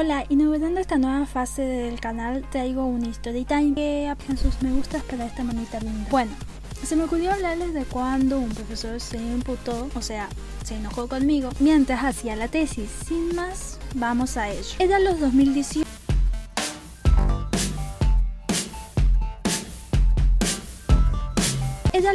Hola, inaugurando esta nueva fase del canal traigo una story time que apoyan sus me gustas para esta manita linda. Bueno, se me ocurrió hablarles de cuando un profesor se imputó, o sea, se enojó conmigo mientras hacía la tesis. Sin más, vamos a ello. Era los 2018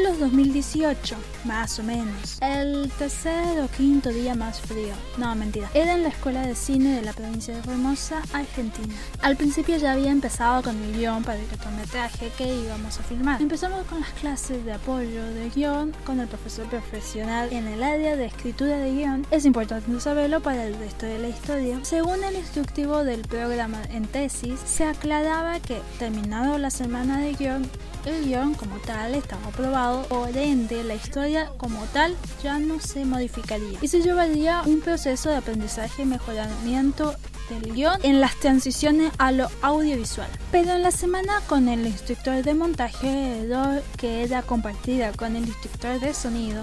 los 2018, más o menos. El tercer o quinto día más frío. No, mentira. Era en la escuela de cine de la provincia de Formosa, Argentina. Al principio ya había empezado con el guion para el cortometraje que íbamos a filmar. Empezamos con las clases de apoyo de guion con el profesor profesional en el área de escritura de guion. Es importante saberlo para el resto de la historia. Según el instructivo del programa en tesis, se aclaraba que terminado la semana de guion, el guion como tal estaba aprobado, por ende la historia como tal ya no se modificaría y se llevaría un proceso de aprendizaje y mejoramiento del guion en las transiciones a lo audiovisual. Pero en la semana con el instructor de montaje, que era compartida con el instructor de sonido,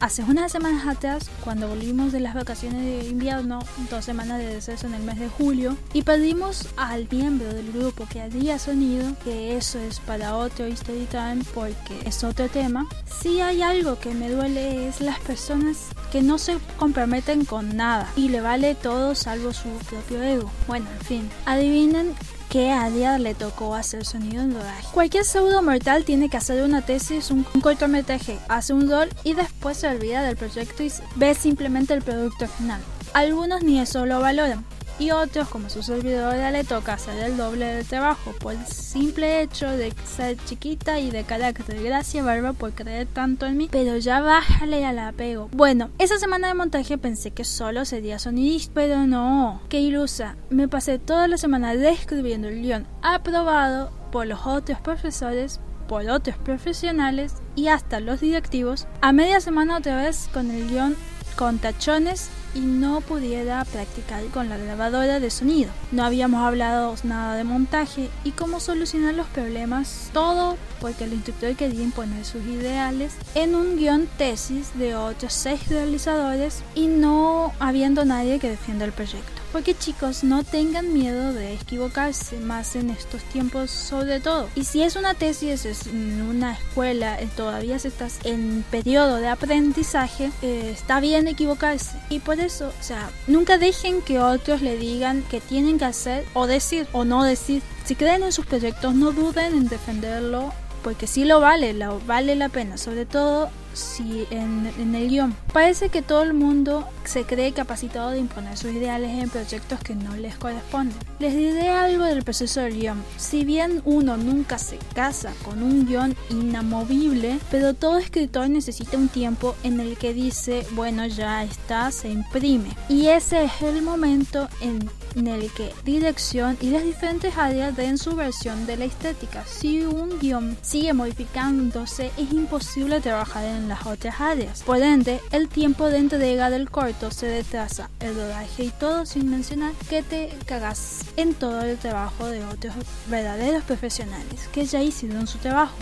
Hace unas semanas atrás, cuando volvimos de las vacaciones de invierno, dos semanas de deceso en el mes de julio, y pedimos al miembro del grupo que haría sonido, que eso es para otro History Time porque es otro tema, si hay algo que me duele es las personas que no se comprometen con nada y le vale todo salvo su propio ego. Bueno, en fin, adivinen que a día le tocó hacer sonido en rodaje. Cualquier pseudo mortal tiene que hacer una tesis, un, cortometraje, hace un rol y después se olvida del proyecto y ve simplemente el producto final. Algunos ni eso lo valoran y otros, como su servidora, le toca hacer el doble del trabajo por el simple hecho de ser chiquita y de carácter. Gracias, Barba, por creer tanto en mí, pero ya bájale al apego. Bueno, esa semana de montaje pensé que solo sería sonidista, pero no. Qué ilusa. Me pasé toda la semana describiendo el guion aprobado por los otros profesores por otros profesionales y hasta los directivos, a media semana otra vez con el guion con tachones y no pudiera practicar con la grabadora de sonido. No habíamos hablado nada de montaje y cómo solucionar los problemas, todo porque el instructor quería imponer sus ideales en un guion tesis de otros seis realizadores y no habiendo nadie que defienda el proyecto. Porque chicos, no tengan miedo de equivocarse, más en estos tiempos sobre todo. Y si es una tesis, es una escuela, eh, todavía estás en periodo de aprendizaje, eh, está bien equivocarse. Y por eso, o sea, nunca dejen que otros le digan que tienen que hacer o decir o no decir. Si creen en sus proyectos, no duden en defenderlo porque sí lo vale, lo, vale la pena, sobre todo si en, el guion. Parece que todo el mundo se cree capacitado de imponer sus ideales en proyectos que no les corresponden. Les diré algo del proceso del guion. Si bien uno nunca se casa con un guion inamovible, pero todo escritor necesita un tiempo en el que dice, bueno, ya está, se imprime. Y ese es el momento en el que dirección y las diferentes áreas den su versión de la estética. Si un guion sigue modificándose, es imposible trabajar en las otras áreas. Por ende, el tiempo de entrega del corto se retrasa, el rodaje y todo sin mencionar que te cagas en todo el trabajo de otros verdaderos profesionales que ya hicieron su trabajo.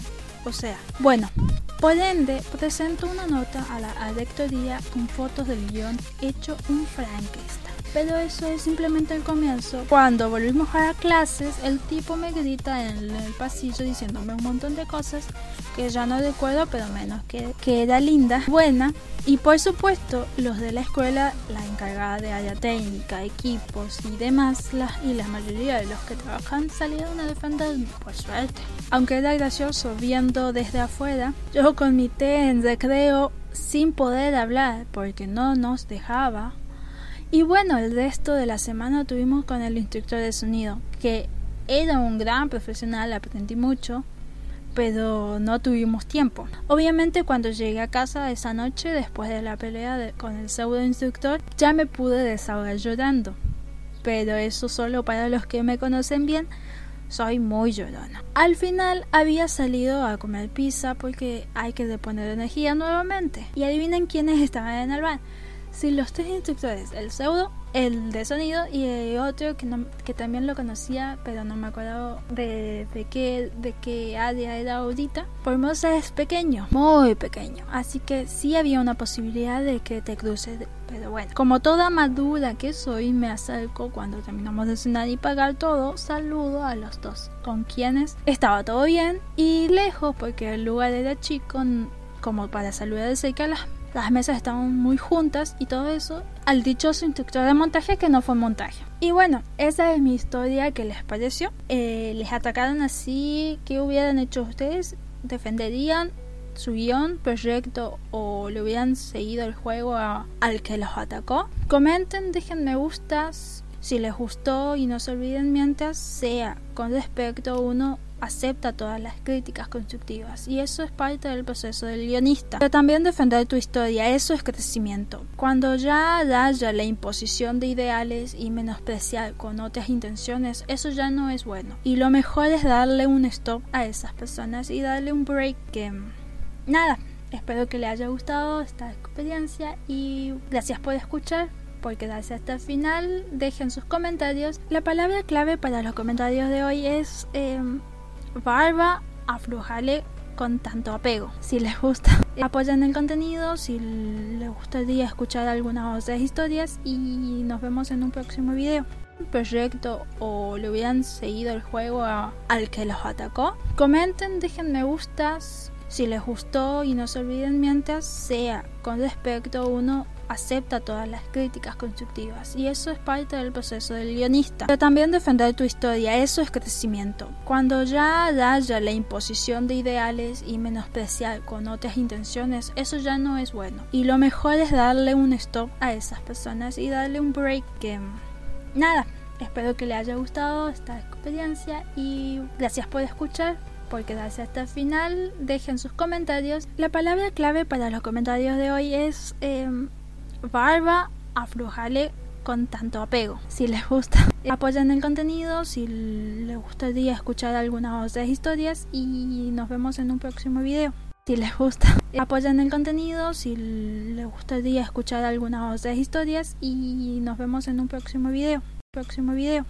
O sea, bueno, por ende, presento una nota a la directoría con fotos del guion hecho un Frankenstein. Pero eso es simplemente el comienzo. Cuando volvimos a clases, el tipo me grita en el pasillo diciéndome un montón de cosas que ya no recuerdo, pero menos que, que era linda, buena. Y por supuesto, los de la escuela, la encargada de área técnica, equipos y demás, y la mayoría de los que trabajan salieron a defenderme, por suerte. Aunque era gracioso viendo desde afuera, yo con mi té en recreo sin poder hablar porque no nos dejaba y bueno, el resto de la semana tuvimos con el instructor de sonido, que era un gran profesional, aprendí mucho, pero no tuvimos tiempo. Obviamente cuando llegué a casa esa noche, después de la pelea con el pseudo instructor, ya me pude desahogar llorando. Pero eso solo para los que me conocen bien, soy muy llorona. Al final había salido a comer pizza porque hay que deponer energía nuevamente. Y adivinen quiénes estaban en el bar si los tres instructores, el pseudo, el de sonido y otro que, no, que también lo conocía, pero no me acuerdo de, de, qué, de qué área era ahorita. Formosa es pequeño, muy pequeño, así que sí había una posibilidad de que te cruces, pero bueno, como toda madura que soy, me acerco cuando terminamos de cenar y pagar todo, saludo a los dos, con quienes estaba todo bien y lejos porque el lugar era chico, como para saludar de cerca las las mesas estaban muy juntas y todo eso al dichoso instructor de montaje que no fue montaje. Y bueno, esa es mi historia que les pareció. Eh, les atacaron así, ¿qué hubieran hecho ustedes? ¿Defenderían su guion, proyecto o le hubieran seguido el juego al que los atacó? Comenten, dejen me gustas si les gustó y no se olviden mientras sea con respecto uno acepta todas las críticas constructivas y eso es parte del proceso del guionista. Pero también defender tu historia, eso es crecimiento. Cuando ya haya la imposición de ideales y menospreciar con otras intenciones, eso ya no es bueno. Y lo mejor es darle un stop a esas personas y darle un break que... Nada, espero que le haya gustado esta experiencia y gracias por escuchar por quedarse hasta el final. Dejen sus comentarios. La palabra clave para los comentarios de hoy es em, barba, aflojarle con tanto apego. Si les gusta, apoyan el contenido, si les gustaría escuchar algunas otras historias y nos vemos en un próximo video proyecto o le hubieran seguido el juego al que los atacó. Comenten, dejen me gustas si les gustó y no se olviden mientras sea con respecto uno acepta todas las críticas constructivas y eso es parte del proceso del guionista. Pero también defender tu historia, eso es crecimiento. Cuando ya haya la imposición de ideales y menospreciar con otras intenciones, eso ya no es bueno. Y lo mejor es darle un stop a esas personas y darle un break que... Nada, espero que le haya gustado esta experiencia y gracias por escuchar por quedarse hasta el final. Dejen sus comentarios. La palabra clave para los comentarios de hoy es em, barba, aflojarle con tanto apego. Si les gusta, apoyan el contenido, si les gustaría escuchar algunas otras historias y nos vemos en un próximo video. Si les gusta, apoyan el contenido, si les gustaría escuchar algunas otras historias y nos vemos en un próximo video. Próximo video.